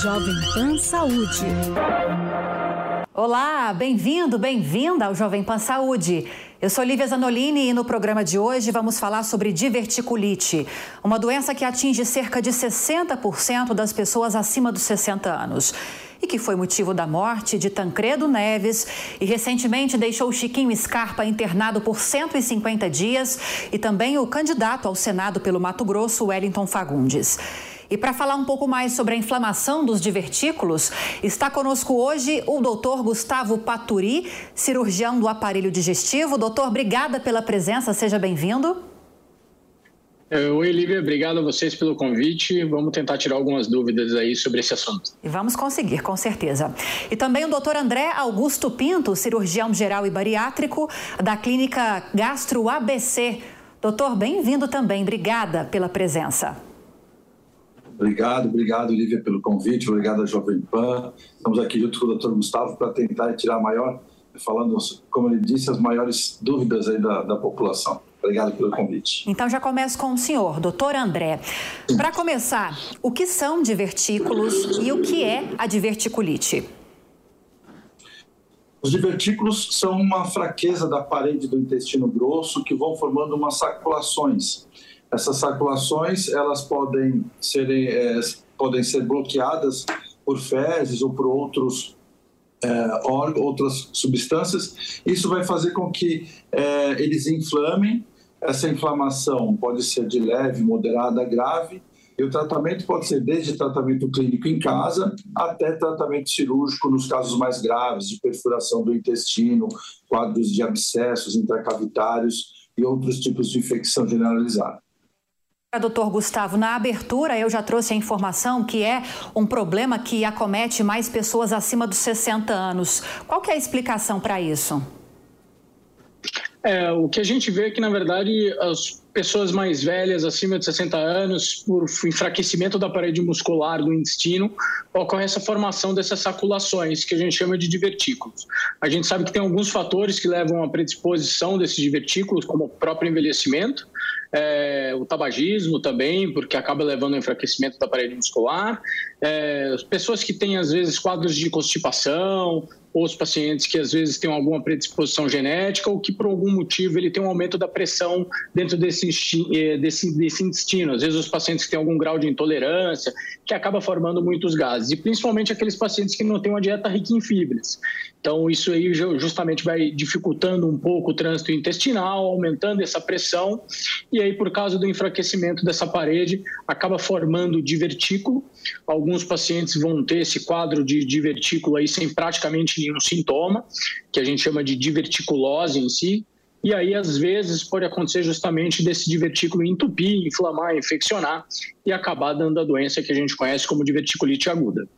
Jovem Pan Saúde. Olá, bem-vindo, bem-vinda ao Jovem Pan Saúde. Eu sou Lívia Zanolini e no programa de hoje vamos falar sobre diverticulite, uma doença que atinge cerca de 60% das pessoas acima dos 60 anos e que foi motivo da morte de Tancredo Neves e recentemente deixou Chiquinho Scarpa internado por 150 dias e também o candidato ao Senado pelo Mato Grosso, Wellington Fagundes. E para falar um pouco mais sobre a inflamação dos divertículos, está conosco hoje o doutor Gustavo Paturi, cirurgião do aparelho digestivo. Doutor, obrigada pela presença, seja bem-vindo. Oi, Lívia, obrigado a vocês pelo convite. Vamos tentar tirar algumas dúvidas aí sobre esse assunto. E vamos conseguir, com certeza. E também o doutor André Augusto Pinto, cirurgião geral e bariátrico da clínica Gastro ABC. Doutor, bem-vindo também. Obrigada pela presença. Obrigado, obrigado, Lívia, pelo convite, obrigado a Jovem Pan. Estamos aqui junto com o doutor Gustavo para tentar tirar maior, falando, como ele disse, as maiores dúvidas aí da, da população. Obrigado pelo convite. Então já começo com o senhor, doutor André. Para começar, o que são divertículos e o que é a diverticulite? Os divertículos são uma fraqueza da parede do intestino grosso que vão formando umas saculações. Essas circulações elas podem ser, é, podem ser bloqueadas por fezes ou por outros é, outras substâncias. Isso vai fazer com que é, eles inflamem. Essa inflamação pode ser de leve, moderada, grave. E o tratamento pode ser desde tratamento clínico em casa até tratamento cirúrgico nos casos mais graves, de perfuração do intestino, quadros de abscessos intracavitários e outros tipos de infecção generalizada. Doutor Gustavo, na abertura eu já trouxe a informação que é um problema que acomete mais pessoas acima dos 60 anos. Qual é a explicação para isso? É, o que a gente vê é que, na verdade, as pessoas mais velhas, acima de 60 anos, por enfraquecimento da parede muscular do intestino, ocorre essa formação dessas saculações, que a gente chama de divertículos. A gente sabe que tem alguns fatores que levam à predisposição desses divertículos, como o próprio envelhecimento, é, o tabagismo também, porque acaba levando ao enfraquecimento da parede muscular, é, pessoas que têm, às vezes, quadros de constipação, os pacientes que às vezes têm alguma predisposição genética ou que por algum motivo ele tem um aumento da pressão dentro desse, eh, desse, desse intestino. Às vezes os pacientes que têm algum grau de intolerância, que acaba formando muitos gases. E principalmente aqueles pacientes que não têm uma dieta rica em fibras. Então isso aí justamente vai dificultando um pouco o trânsito intestinal, aumentando essa pressão. E aí por causa do enfraquecimento dessa parede, acaba formando divertículo. Alguns pacientes vão ter esse quadro de divertículo aí sem praticamente um sintoma, que a gente chama de diverticulose em si, e aí, às vezes, pode acontecer justamente desse divertículo entupir, inflamar, infeccionar e acabar dando a doença que a gente conhece como diverticulite aguda.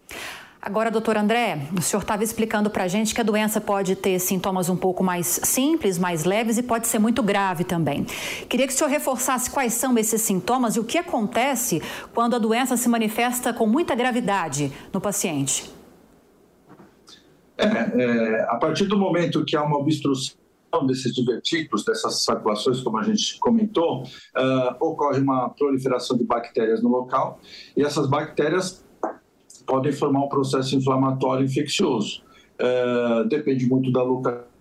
Agora, doutor André, o senhor estava explicando para a gente que a doença pode ter sintomas um pouco mais simples, mais leves e pode ser muito grave também. Queria que o senhor reforçasse quais são esses sintomas e o que acontece quando a doença se manifesta com muita gravidade no paciente. É, é, a partir do momento que há uma obstrução desses divertículos, dessas circulações, como a gente comentou, uh, ocorre uma proliferação de bactérias no local e essas bactérias podem formar um processo inflamatório infeccioso. Uh, depende muito da localização.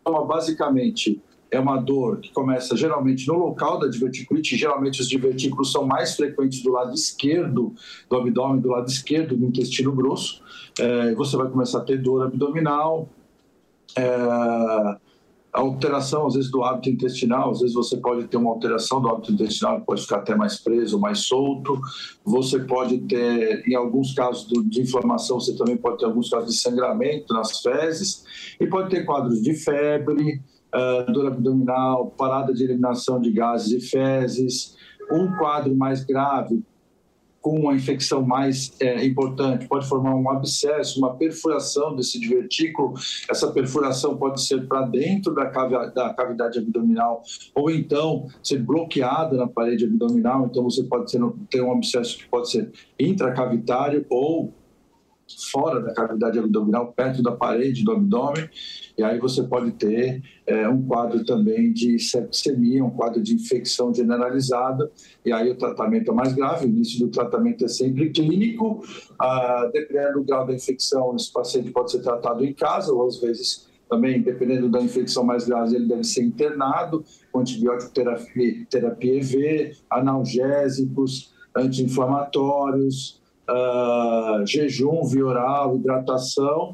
Então, basicamente, é uma dor que começa geralmente no local da diverticulite. Geralmente os divertículos são mais frequentes do lado esquerdo do abdômen, do lado esquerdo do intestino grosso. É, você vai começar a ter dor abdominal, é, alteração às vezes do hábito intestinal, às vezes você pode ter uma alteração do hábito intestinal, pode ficar até mais preso, mais solto. Você pode ter, em alguns casos de inflamação, você também pode ter alguns casos de sangramento nas fezes e pode ter quadros de febre, uh, dor abdominal, parada de eliminação de gases e fezes, um quadro mais grave com uma infecção mais é, importante, pode formar um abscesso, uma perfuração desse divertículo. Essa perfuração pode ser para dentro da, da cavidade abdominal ou então ser bloqueada na parede abdominal. Então você pode ter, ter um abscesso que pode ser intracavitário ou fora da cavidade abdominal, perto da parede do abdômen, e aí você pode ter é, um quadro também de septicemia, um quadro de infecção generalizada, e aí o tratamento é mais grave, o início do tratamento é sempre clínico, ah, dependendo do grau da infecção, esse paciente pode ser tratado em casa, ou às vezes também, dependendo da infecção mais grave, ele deve ser internado com antibiótico terapia, terapia EV, analgésicos, anti-inflamatórios, uh, jejum via oral, hidratação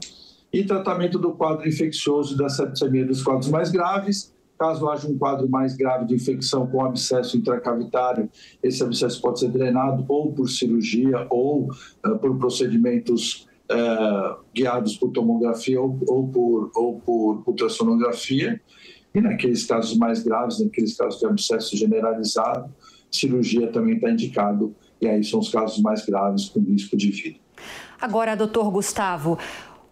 e tratamento do quadro infeccioso da septicemia dos quadros mais graves. Caso haja um quadro mais grave de infecção com abscesso intracavitário, esse abscesso pode ser drenado ou por cirurgia ou uh, por procedimentos uh, guiados por tomografia ou, ou, por, ou por ultrassonografia. E naqueles casos mais graves, naqueles casos de abscesso generalizado, cirurgia também está indicado, e aí são os casos mais graves com risco de vida. Agora, doutor Gustavo,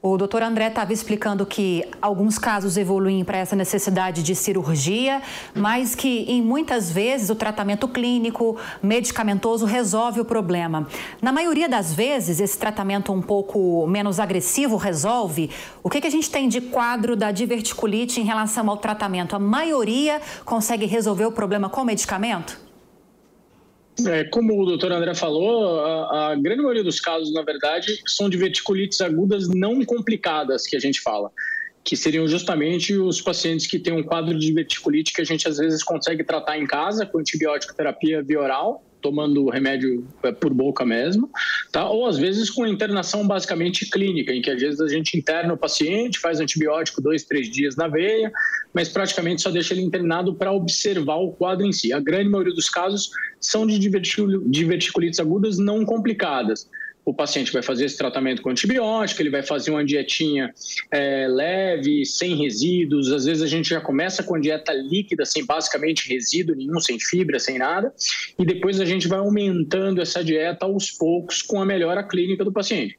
o doutor André estava explicando que alguns casos evoluem para essa necessidade de cirurgia, mas que em muitas vezes o tratamento clínico, medicamentoso resolve o problema. Na maioria das vezes, esse tratamento um pouco menos agressivo resolve. O que, que a gente tem de quadro da diverticulite em relação ao tratamento? A maioria consegue resolver o problema com medicamento? É, como o doutor André falou, a, a, grande maioria dos casos, na verdade, são diverticulites agudas não complicadas que a gente fala, que seriam justamente os pacientes que têm um quadro de diverticulite que a gente às vezes consegue tratar em casa com antibiótico terapia via oral tomando remédio é, por boca mesmo, tá? Ou às vezes com internação basicamente clínica, em que às vezes a gente interna o paciente, faz antibiótico dois, três dias na veia, mas praticamente só deixa ele internado para observar o quadro em si. A grande maioria dos casos são de diverticulites agudas não complicadas o paciente vai fazer esse tratamento com antibiótico, ele vai fazer uma dietinha é, leve, sem resíduos. Às vezes a gente já começa com dieta líquida, sem basicamente resíduo nenhum, sem fibra, sem nada, e depois a gente vai aumentando essa dieta aos poucos com a melhora clínica do paciente.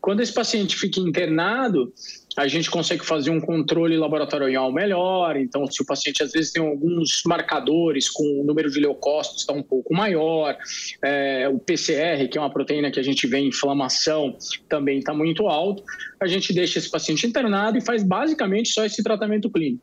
Quando esse paciente fica internado, a gente consegue fazer um controle laboratorial melhor. Então, se o paciente às vezes tem alguns marcadores com o número de leucócitos está um pouco maior, é, o PCR, que é uma proteína que a gente vê em inflamação, também está muito alto, a gente deixa esse paciente internado e faz basicamente só esse tratamento clínico.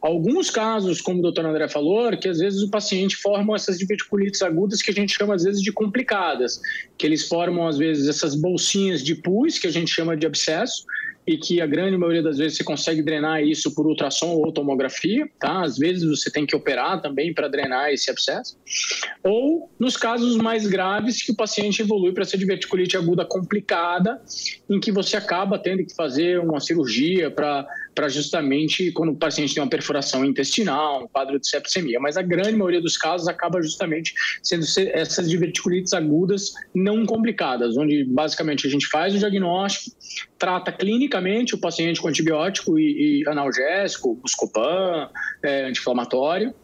Alguns casos, como o doutor André falou, que às vezes o paciente forma essas diverticulites agudas que a gente chama às vezes de complicadas, que eles formam às vezes essas bolsinhas de pus, que a gente chama de abscesso, e que a grande maioria das vezes você consegue drenar isso por ultrassom ou tomografia, tá? Às vezes você tem que operar também para drenar esse abscesso. Ou nos casos mais graves que o paciente evolui para essa diverticulite aguda complicada, em que você acaba tendo que fazer uma cirurgia para para justamente quando o paciente tem uma perfuração intestinal, um quadro de sepsemia. Mas a grande maioria dos casos acaba justamente sendo essas diverticulites agudas não complicadas, onde basicamente a gente faz o diagnóstico, trata clinicamente o paciente com antibiótico e, e analgésico, Buscopan, é, anti-inflamatório,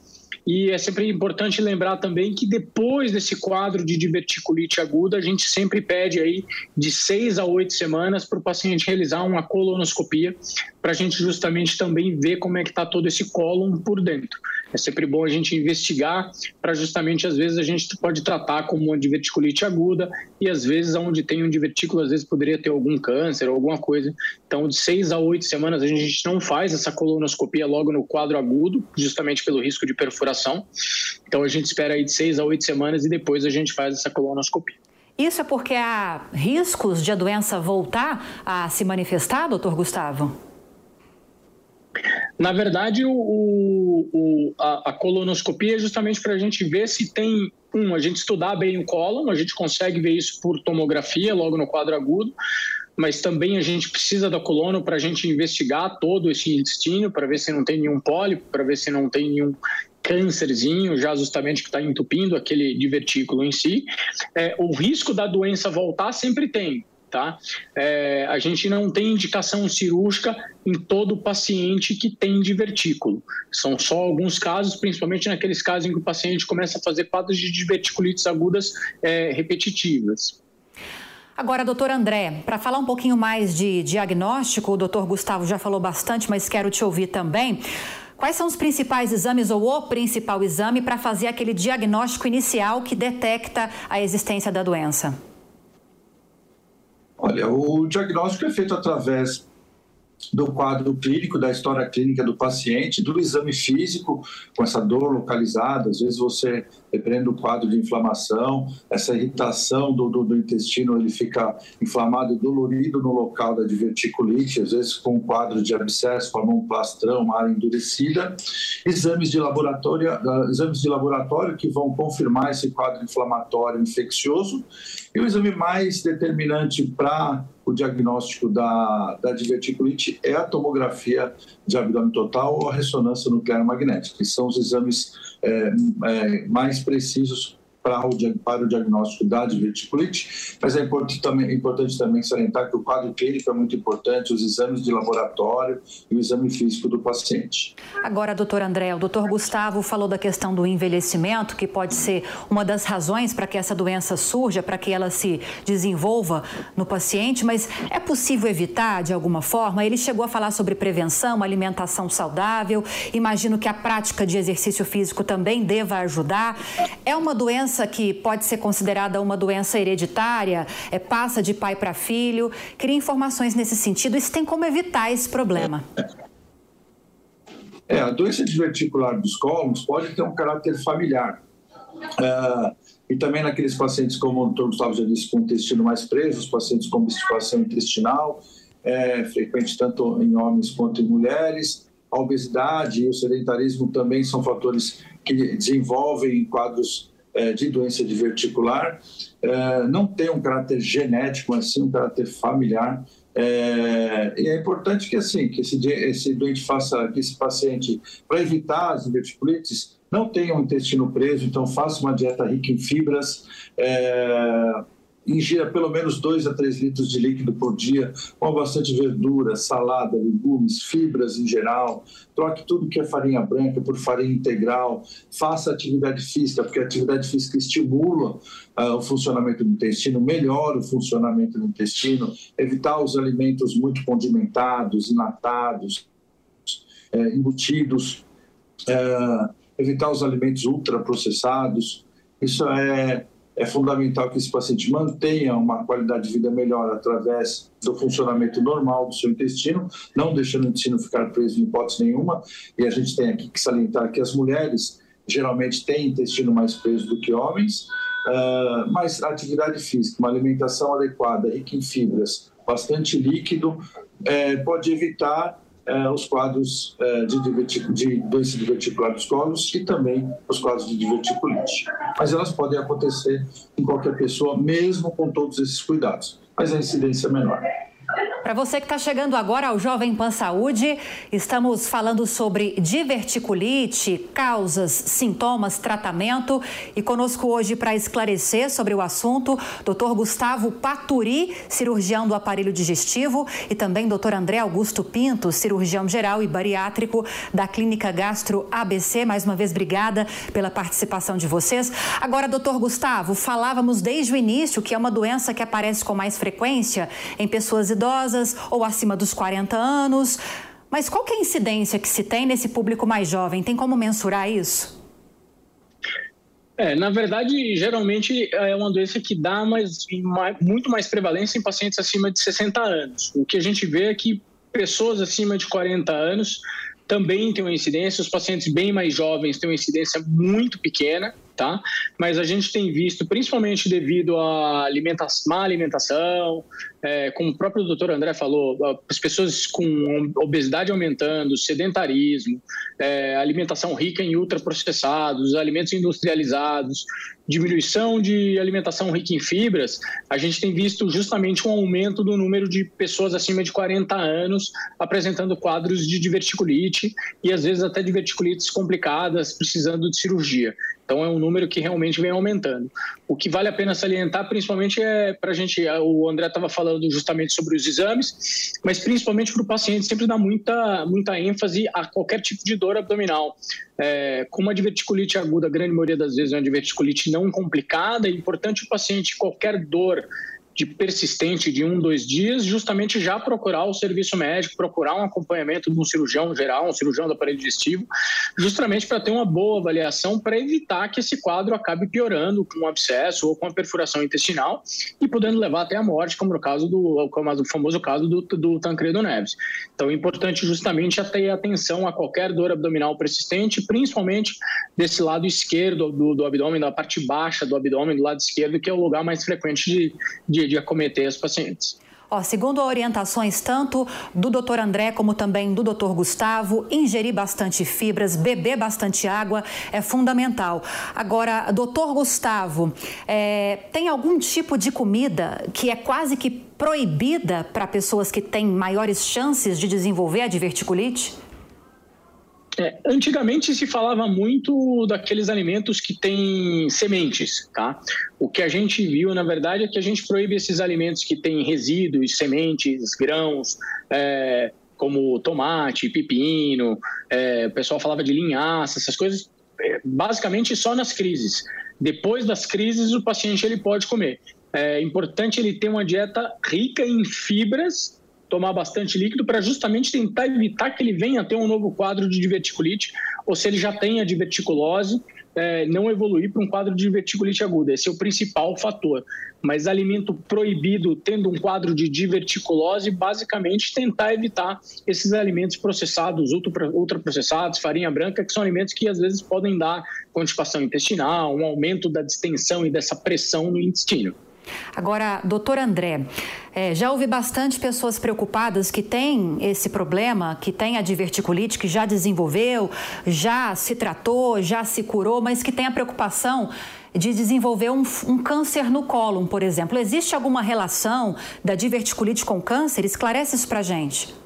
e é sempre importante lembrar também que depois desse quadro de diverticulite aguda, a gente sempre pede aí de seis a oito semanas para o paciente realizar uma colonoscopia, para a gente justamente também ver como é que está todo esse cólon por dentro. É sempre bom a gente investigar para justamente, às vezes, a gente pode tratar como uma diverticulite aguda e às vezes onde tem um divertículo, às vezes poderia ter algum câncer ou alguma coisa. Então, de seis a oito semanas, a gente não faz essa colonoscopia logo no quadro agudo, justamente pelo risco de perfuração. Então, a gente espera aí de seis a oito semanas e depois a gente faz essa colonoscopia. Isso é porque há riscos de a doença voltar a se manifestar, doutor Gustavo? Na verdade, o, o, a, a, colonoscopia é justamente para a gente ver se tem, um, a gente estudar bem o cólon, a gente consegue ver isso por tomografia, logo no quadro agudo, mas também a gente precisa da colono para a gente investigar todo esse intestino, para ver se não tem nenhum pólipo, para ver se não tem nenhum câncerzinho, já justamente que está entupindo aquele divertículo em si. É, o risco da doença voltar sempre tem, tá? É, a gente não tem indicação cirúrgica em todo paciente que tem divertículo. São só alguns casos, principalmente naqueles casos em que o paciente começa a fazer quadros de diverticulites agudas é, repetitivas. Agora, doutor André, para falar um pouquinho mais de diagnóstico, o doutor Gustavo já falou bastante, mas quero te ouvir também. Quais são os principais exames ou o principal exame para fazer aquele diagnóstico inicial que detecta a existência da doença? Olha, o diagnóstico é feito através do quadro clínico, da história clínica do paciente, do exame físico, com essa dor localizada. Às vezes você, dependendo do quadro de inflamação, essa irritação do, do, do intestino, ele fica inflamado e dolorido no local da diverticulite, às vezes com um quadro de abscesso, forma um plastrão, uma área endurecida. Exames de laboratório, uh, exames de laboratório que vão confirmar esse quadro inflamatório infeccioso. E o exame mais determinante para o diagnóstico da, da diverticulite é a tomografia de abdômen total ou a ressonância nuclear magnética, que são os exames é, é, mais precisos para o, diagnóstico da diverticulite, mas é importante também, importante também salientar que o quadro clínico é muito importante, os exames de laboratório e o exame físico do paciente. Agora, doutor André, o doutor Gustavo falou da questão do envelhecimento, que pode ser uma das razões para que essa doença surja, para que ela se desenvolva no paciente, mas é possível evitar de alguma forma? Ele chegou a falar sobre prevenção, alimentação saudável, imagino que a prática de exercício físico também deva ajudar. É uma doença doença que pode ser considerada uma doença hereditária, é, passa de pai para filho. Queria informações nesse sentido. Isso tem como evitar esse problema? É, a doença diverticular dos cólons pode ter um caráter familiar. É, e também naqueles pacientes, como o doutor Gustavo já disse, com intestino mais preso, os pacientes com obstipação intestinal, é frequente tanto em homens quanto em mulheres. A obesidade e o sedentarismo também são fatores que desenvolvem quadros de doença diverticular é, não tem um caráter genético, mas sim um caráter familiar. É, e é importante que assim que esse, esse doente faça, que esse paciente, para evitar as diverticulites, não tenha um intestino preso, então faça uma dieta rica em fibras. É, ingira pelo menos 2 a 3 litros de líquido por dia, com bastante verdura, salada, legumes, fibras em geral. Troque tudo que é farinha branca por farinha integral. Faça atividade física, porque a atividade física estimula uh, o funcionamento do intestino, melhora o funcionamento do intestino. Evitar os alimentos muito condimentados, enlatados, é, embutidos. É, evitar os alimentos ultraprocessados. Isso é é fundamental que esse paciente mantenha uma qualidade de vida melhor através do funcionamento normal do seu intestino, não deixando o intestino ficar preso em hipótese nenhuma. E a gente tem aqui que salientar que as mulheres geralmente têm intestino mais preso do que homens, uh, mas a atividade física, uma alimentação adequada, rica em fibras, bastante líquido, eh, pode evitar eh, os quadros eh, de, de doença diverticular dos colos e também os quadros de diverticulite. Mas elas podem acontecer em qualquer pessoa, mesmo com todos esses cuidados, mas a incidência é menor. Para você que está chegando agora ao Jovem Pan Saúde, estamos falando sobre diverticulite, causas, sintomas, tratamento. E conosco hoje para esclarecer sobre o assunto, Dr. Gustavo Paturi, cirurgião do aparelho digestivo, e também Dr. André Augusto Pinto, cirurgião geral e bariátrico da Clínica Gastro ABC. Mais uma vez, obrigada pela participação de vocês. Agora, doutor Gustavo, falávamos desde o início que é uma doença que aparece com mais frequência em pessoas idosas ou acima dos 40 anos. Mas qual é a incidência que se tem nesse público mais jovem? Tem como mensurar isso? É, na verdade, geralmente é uma doença que dá mais, muito mais prevalência em pacientes acima de 60 anos. O que a gente vê é que pessoas acima de 40 anos também têm uma incidência, os pacientes bem mais jovens têm uma incidência muito pequena tá? Mas a gente tem visto, principalmente devido à alimentação, má alimentação, é, como o próprio doutor André falou, as pessoas com obesidade aumentando, sedentarismo, é, alimentação rica em ultraprocessados, alimentos industrializados, diminuição de alimentação rica em fibras, a gente tem visto justamente um aumento do número de pessoas acima de 40 anos apresentando quadros de diverticulite e às vezes até diverticulites complicadas, precisando de cirurgia. Então é um número que realmente vem aumentando. O que vale a pena salientar, principalmente, é para a gente. O André estava falando justamente sobre os exames, mas principalmente para o paciente sempre dá muita, muita ênfase a qualquer tipo de dor abdominal. É, como a diverticulite aguda, a grande maioria das vezes é uma diverticulite não complicada, é importante o paciente, qualquer dor de persistente de um, dois dias, justamente já procurar o serviço médico, procurar um acompanhamento de um cirurgião geral, um cirurgião do aparelho digestivo, justamente para ter uma boa avaliação para evitar que esse quadro acabe piorando com um abscesso ou com a perfuração intestinal e podendo levar até a morte, como no caso do como o famoso caso do, do Tancredo Neves. Então é importante justamente ter atenção a qualquer dor abdominal persistente, principalmente desse lado esquerdo do, do abdômen, da parte baixa do abdômen, do lado esquerdo, que é o lugar mais frequente de, de de, acometer os pacientes. Ó, segundo orientações tanto do Dr. André como também do Dr. Gustavo, ingerir bastante fibras, beber bastante água é fundamental. Agora, Dr. Gustavo, é, tem algum tipo de comida que é quase que proibida para pessoas que têm maiores chances de desenvolver a diverticulite? É, antigamente se falava muito daqueles alimentos que têm sementes, tá? O que a gente viu, na verdade, é que a gente proíbe esses alimentos que têm resíduos, sementes, grãos, é, como tomate, pepino, é, o pessoal falava de linhaça, essas coisas, é, basicamente só nas crises. Depois das crises, o paciente ele pode comer. É importante ele ter uma dieta rica em fibras tomar bastante líquido para justamente tentar evitar que ele venha a ter um novo quadro de diverticulite, ou se ele já tenha diverticulose, é, não evoluir para um quadro de diverticulite aguda. Esse é o principal fator. Mas alimento proibido, tendo um quadro de diverticulose, basicamente tentar evitar esses alimentos processados, ultraprocessados, farinha branca, que são alimentos que às vezes podem dar constipação intestinal, um aumento da distensão e dessa pressão no intestino. Agora, doutor André, é, já ouvi bastante pessoas preocupadas que têm esse problema, que têm a diverticulite, que já desenvolveu, já se tratou, já se curou, mas que tem a preocupação de desenvolver um, um câncer no cólon, por exemplo. Existe alguma relação da diverticulite com câncer? Esclarece isso para gente.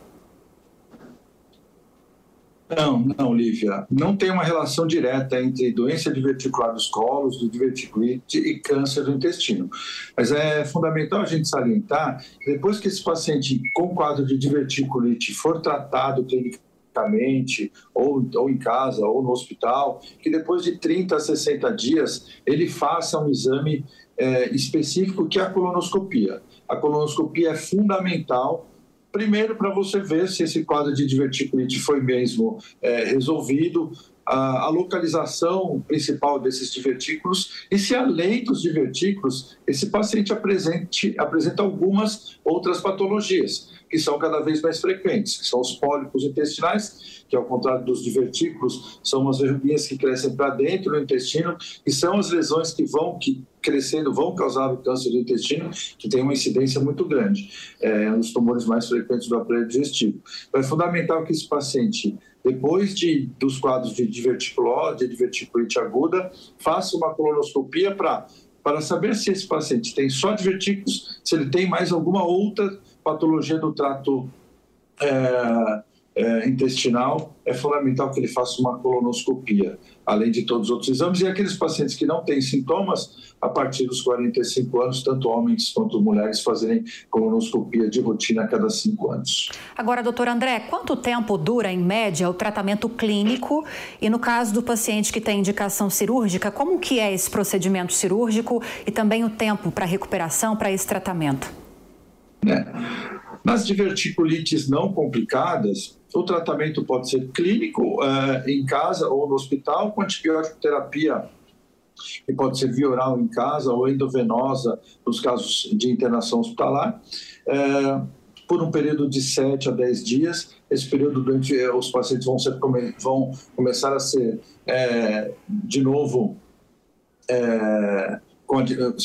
Não, não, Lívia. Não tem uma relação direta entre doença diverticular dos colos, do diverticulite e câncer do intestino. Mas é fundamental a gente salientar que depois que esse paciente com quadro de diverticulite for tratado clinicamente, ou, ou em casa, ou no hospital, que depois de 30 a 60 dias ele faça um exame é, específico que é a colonoscopia. A colonoscopia é fundamental Primeiro, para você ver se esse quadro de diverticulite foi mesmo é, resolvido, a, localização principal desses divertículos e se além dos divertículos, esse paciente apresente, apresenta algumas outras patologias que são cada vez mais frequentes, que são os pólipos intestinais, que ao contrário dos divertículos, são umas verruguinhas que crescem para dentro do intestino e são as lesões que vão que crescendo vão causar o câncer do intestino, que tem uma incidência muito grande, é um dos tumores mais frequentes do aparelho digestivo. Então, é fundamental que esse paciente, depois de, dos quadros de diverticulose, de diverticulite aguda, faça uma colonoscopia para saber se esse paciente tem só divertículos, se ele tem mais alguma outra patologia do trato é, é, intestinal, é fundamental que ele faça uma colonoscopia, além de todos os outros exames. E aqueles pacientes que não têm sintomas, a partir dos 45 anos, tanto homens quanto mulheres fazerem colonoscopia de rotina a cada cinco anos. Agora, doutor André, quanto tempo dura, em média, o tratamento clínico? E no caso do paciente que tem indicação cirúrgica, como que é esse procedimento cirúrgico e também o tempo para recuperação para esse tratamento? É. Nas diverticulites não complicadas, o tratamento pode ser clínico, uh, em casa ou no hospital, com antibiótico terapia, que pode ser via oral em casa ou endovenosa, nos casos de internação hospitalar, uh, por um período de 7 a 10 dias. Esse período, durante, eh, os pacientes vão, ser, vão começar a ser, de novo,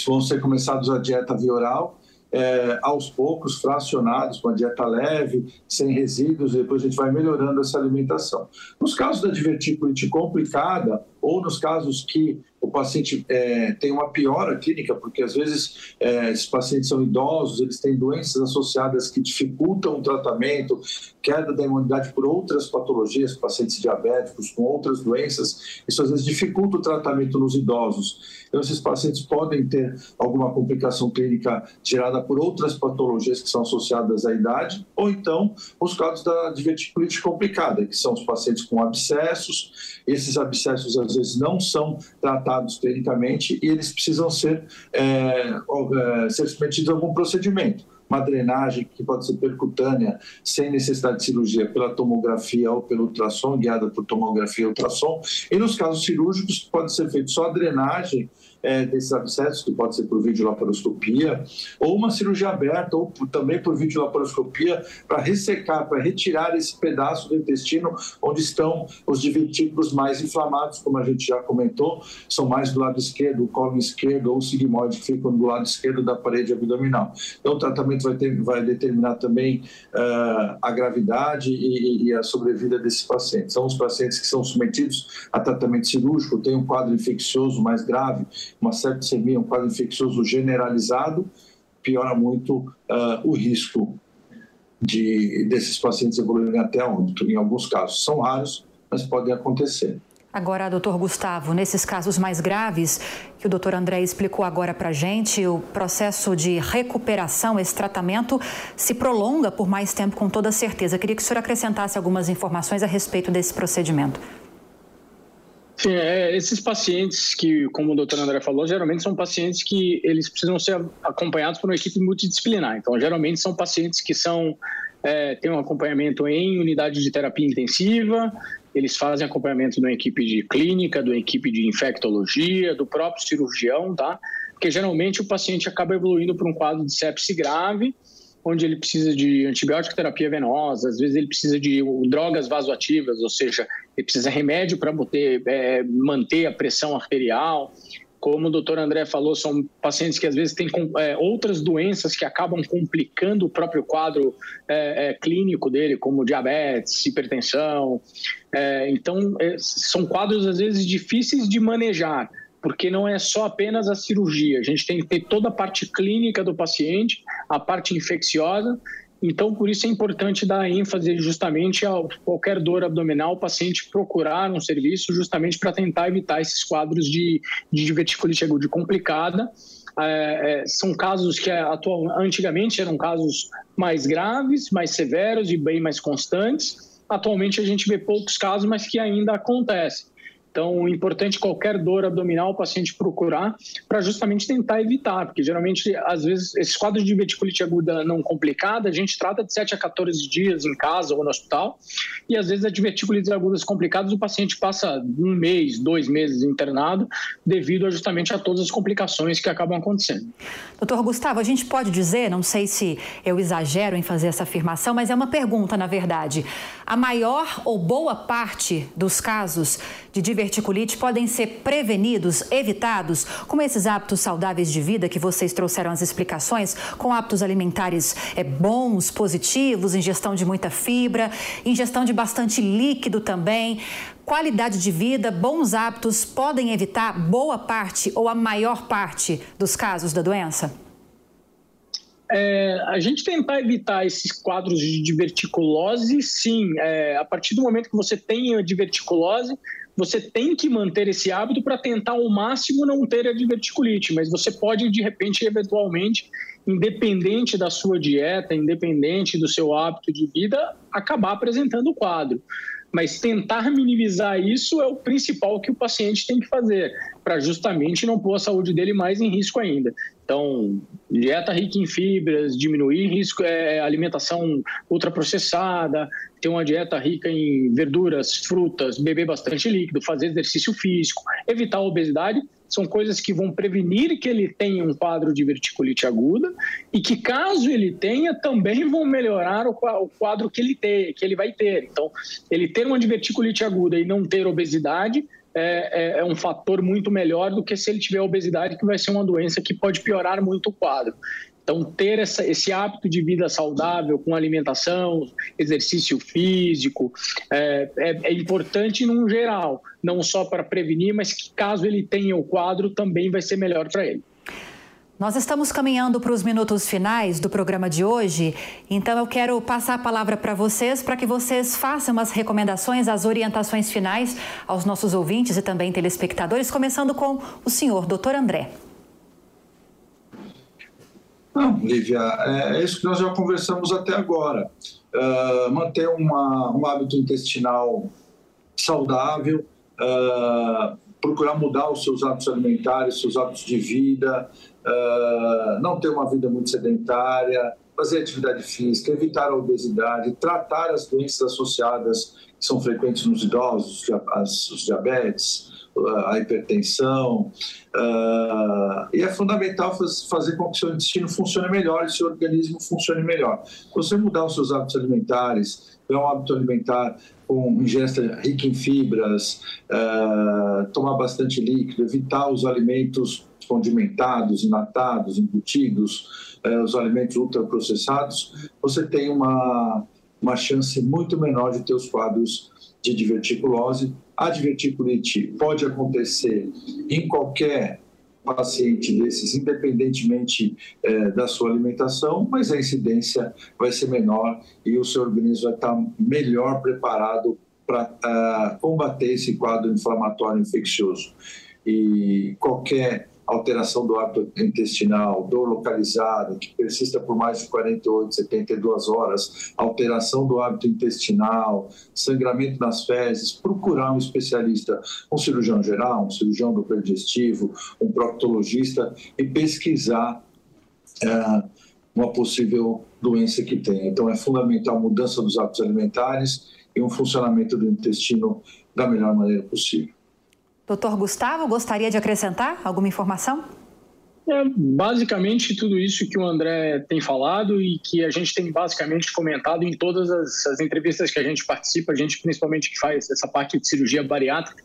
vão ser começados a dieta via oral, é, aos poucos, fracionados, com a dieta leve, sem resíduos, depois a gente vai melhorando essa alimentação. Nos casos da diverticulite complicada, ou nos casos que o paciente é, tem uma piora clínica, porque às vezes é, esses pacientes são idosos, eles têm doenças associadas que dificultam o tratamento, queda da imunidade por outras patologias, pacientes diabéticos com outras doenças, isso às vezes dificulta o tratamento nos idosos. Então, esses pacientes podem ter alguma complicação clínica gerada por outras patologias que são associadas à idade, ou então os casos da diverticulite complicada, que são os pacientes com abscessos. Esses abscessos, às vezes, não são tratados clinicamente e eles precisam ser, é, é, ser submetidos a algum procedimento uma drenagem que pode ser percutânea, sem necessidade de cirurgia, pela tomografia ou pelo ultrassom, guiada por tomografia e ultrassom. E nos casos cirúrgicos, pode ser feito só a drenagem é, desses abscessos, que pode ser por videolaparoscopia, ou uma cirurgia aberta, ou por, também por videolaparoscopia, para ressecar, para retirar esse pedaço do intestino onde estão os divertículos mais inflamados, como a gente já comentou, são mais do lado esquerdo, o colo esquerdo ou o sigmoide, que ficam do lado esquerdo da parede abdominal. Então, o tratamento vai, ter, vai determinar também uh, a gravidade e, e, a sobrevida desses pacientes. São os pacientes que são submetidos a tratamento cirúrgico, têm um quadro infeccioso mais grave, uma septicemia, um quadro infeccioso generalizado, piora muito uh, o risco de, desses pacientes evoluírem até óbito. Em alguns casos são raros, mas podem acontecer. Agora, doutor Gustavo, nesses casos mais graves, que o doutor André explicou agora para a gente, o processo de recuperação, esse tratamento, se prolonga por mais tempo, com toda certeza. Queria que o senhor acrescentasse algumas informações a respeito desse procedimento. Sim, é, esses pacientes que, como o doutor André falou, geralmente são pacientes que eles precisam ser acompanhados por uma equipe multidisciplinar. Então, geralmente são pacientes que são é, têm um acompanhamento em unidade de terapia intensiva, eles fazem acompanhamento de uma equipe de clínica, de uma equipe de infectologia, do próprio cirurgião, tá? Porque geralmente o paciente acaba evoluindo para um quadro de sepse grave onde ele precisa de antibiótico terapia venosa, às vezes ele precisa de drogas vasoativas, ou seja, ele precisa de remédio para é, manter a pressão arterial. Como o doutor André falou, são pacientes que às vezes têm é, outras doenças que acabam complicando o próprio quadro é, é, clínico dele, como diabetes, hipertensão. É, então, é, são quadros às vezes difíceis de manejar porque não é só apenas a cirurgia, a gente tem que ter toda a parte clínica do paciente, a parte infecciosa. Então, por isso é importante dar ênfase justamente a qualquer dor abdominal, o paciente procurar um serviço justamente para tentar evitar esses quadros de, de diverticulite aguda complicada. É, é, são casos que atual, antigamente eram casos mais graves, mais severos e bem mais constantes. Atualmente a gente vê poucos casos, mas que ainda acontecem. Então, importante qualquer dor abdominal o paciente procurar para justamente tentar evitar, porque geralmente, às vezes, esses quadros de diverticulite aguda não complicada, a gente trata de 7 a 14 dias em casa ou no hospital, e às vezes a diverticulites agudas complicadas o paciente passa um mês, dois meses internado, devido justamente a todas as complicações que acabam acontecendo. Doutor Gustavo, a gente pode dizer, não sei se eu exagero em fazer essa afirmação, mas é uma pergunta, na verdade. A maior ou boa parte dos casos de diverticulite podem ser prevenidos, evitados, com esses hábitos saudáveis de vida que vocês trouxeram as explicações, com hábitos alimentares é, bons, positivos, ingestão de muita fibra, ingestão de bastante líquido também. Qualidade de vida, bons hábitos podem evitar boa parte ou a maior parte dos casos da doença? É, a gente tentar evitar esses quadros de diverticulose, sim. É, a partir do momento que você tem a diverticulose, você tem que manter esse hábito para tentar ao máximo não ter a diverticulite, mas você pode, de repente, eventualmente, independente da sua dieta, independente do seu hábito de vida, acabar apresentando o quadro. Mas tentar minimizar isso é o principal que o paciente tem que fazer, para justamente não pôr a saúde dele mais em risco ainda. Então, dieta rica em fibras, diminuir risco, é, alimentação ultraprocessada, ter uma dieta rica em verduras, frutas, beber bastante líquido, fazer exercício físico, evitar a obesidade, são coisas que vão prevenir que ele tenha um quadro de verticulite aguda e que, caso ele tenha, também vão melhorar o quadro que ele, ter, que ele vai ter. Então, ele ter uma diverticulite aguda e não ter obesidade é, é, é, um fator muito melhor do que se ele tiver obesidade, que vai ser uma doença que pode piorar muito o quadro. Então, ter essa, esse hábito de vida saudável, com alimentação, exercício físico, é, é, é importante num geral, não só para prevenir, mas que caso ele tenha o quadro, também vai ser melhor para ele. Nós estamos caminhando para os minutos finais do programa de hoje, então eu quero passar a palavra para vocês para que vocês façam as recomendações, as orientações finais aos nossos ouvintes e também telespectadores, começando com o senhor, doutor André. Não, Lívia, é, é isso que nós já conversamos até agora. Uh, manter uma, um hábito intestinal saudável, uh, procurar mudar os seus hábitos alimentares, seus hábitos de vida, uh, não ter uma vida muito sedentária, fazer atividade física, evitar a obesidade, tratar as doenças associadas que são frequentes nos idosos, os diabetes, a hipertensão. Uh, e é fundamental faz, fazer com que o seu intestino funcione melhor e seu organismo funcione melhor. Você mudar os seus hábitos alimentares, ter um hábito alimentar com ingesta rica em fibras, tomar bastante líquido, evitar os alimentos condimentados, enlatados, embutidos, uh, os alimentos ultraprocessados, você tem uma, uma chance muito menor de ter os quadros de diverticulose. A diverticulite pode acontecer em qualquer paciente desses, independentemente eh, da sua alimentação, mas a incidência vai ser menor e o seu organismo vai estar melhor preparado para ah, combater esse quadro inflamatório infeccioso. E qualquer alteração do hábito intestinal, dor localizada, que persista por mais de 48, 72 horas, alteração do hábito intestinal, sangramento nas fezes, procurar um especialista, um cirurgião geral, um cirurgião do digestivo, um proctologista e pesquisar é, uma possível doença que tem. Então é fundamental a mudança dos hábitos alimentares e um funcionamento do intestino da melhor maneira possível. Doutor Gustavo, gostaria de acrescentar alguma informação? É basicamente tudo isso que o André tem falado e que a gente tem basicamente comentado em todas as, as entrevistas que a gente participa, a gente principalmente que faz essa parte de cirurgia bariátrica.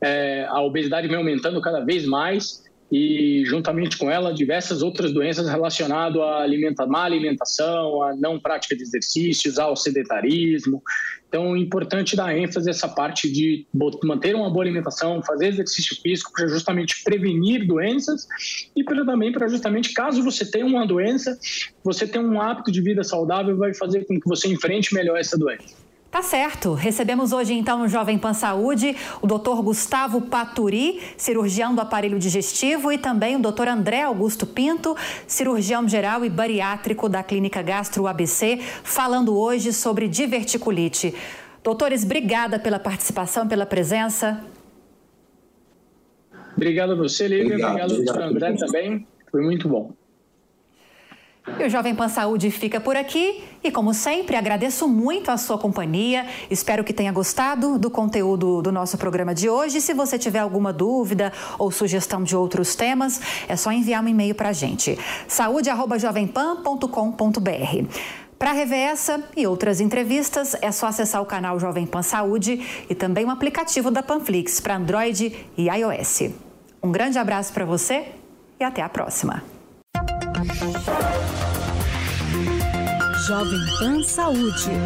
É, a obesidade vem aumentando cada vez mais e juntamente com ela diversas outras doenças relacionadas à alimenta, má alimentação, à não prática de exercícios, ao sedentarismo. Então, é importante dar ênfase nessa parte de manter uma boa alimentação, fazer exercício físico para justamente prevenir doenças e também para justamente, caso você tenha uma doença, você ter um hábito de vida saudável vai fazer com que você enfrente melhor essa doença. Tá certo. Recebemos hoje, então, no Jovem Pan Saúde, o doutor Gustavo Paturi, cirurgião do aparelho digestivo, e também o doutor André Augusto Pinto, cirurgião geral e bariátrico da Clínica Gastro ABC, falando hoje sobre diverticulite. Doutores, obrigada pela participação, pela presença. Obrigado a você, Lívia. Obrigado, obrigado, doutor André, também. Foi muito bom. E o Jovem Pan Saúde fica por aqui e, como sempre, agradeço muito a sua companhia. Espero que tenha gostado do conteúdo do nosso programa de hoje. Se você tiver alguma dúvida ou sugestão de outros temas, é só enviar um e-mail para a gente: saúde@jovempan.com.br. Para rever essa e outras entrevistas, é só acessar o canal Jovem Pan Saúde e também o aplicativo da Panflix para Android e iOS. Um grande abraço para você e até a próxima. Jovem Pan Saúde.